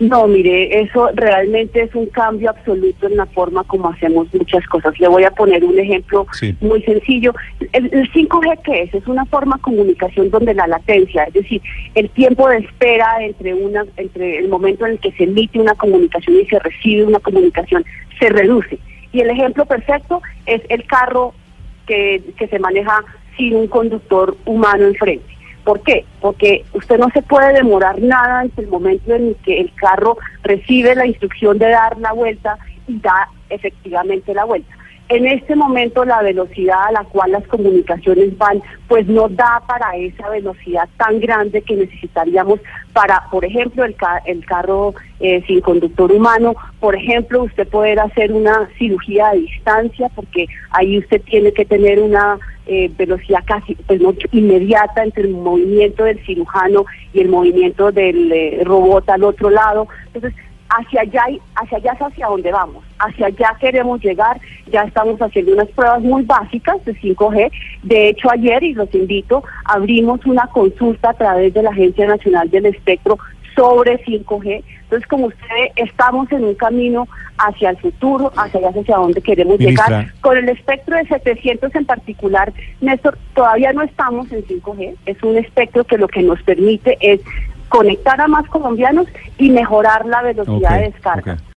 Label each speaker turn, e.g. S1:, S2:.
S1: No, mire, eso realmente es un cambio absoluto en la forma como hacemos muchas cosas. Le voy a poner un ejemplo
S2: Sí.
S1: muy sencillo. El, el 5G, ¿qué es? Es una forma de comunicación donde la latencia, es decir, el tiempo de espera entre, una, entre el momento en el que se emite una comunicación y se recibe una comunicación, se reduce. Y el ejemplo perfecto es el carro que, que se maneja sin un conductor humano enfrente. ¿Por qué? Porque usted no se puede demorar nada entre el momento en que el carro recibe la instrucción de dar la vuelta y da efectivamente la vuelta. En este momento la velocidad a la cual las comunicaciones van, pues no da para esa velocidad tan grande que necesitaríamos para, por ejemplo, el, ca- el carro eh, sin conductor humano, por ejemplo, usted poder hacer una cirugía a distancia, porque ahí usted tiene que tener una eh, velocidad casi pues, no, inmediata entre el movimiento del cirujano y el movimiento del eh, robot al otro lado. Entonces, hacia allá, hacia allá es hacia donde vamos, hacia allá queremos llegar, ya estamos haciendo unas pruebas muy básicas de 5G, de hecho ayer, y los invito, abrimos una consulta a través de la Agencia Nacional del Espectro sobre 5G, entonces como usted estamos en un camino hacia el futuro, hacia allá hacia donde queremos
S2: Ministra.
S1: llegar, con el espectro de 700 en particular, Néstor, todavía no estamos en 5G, es un espectro que lo que nos permite es conectar a más colombianos y mejorar la velocidad de descarga.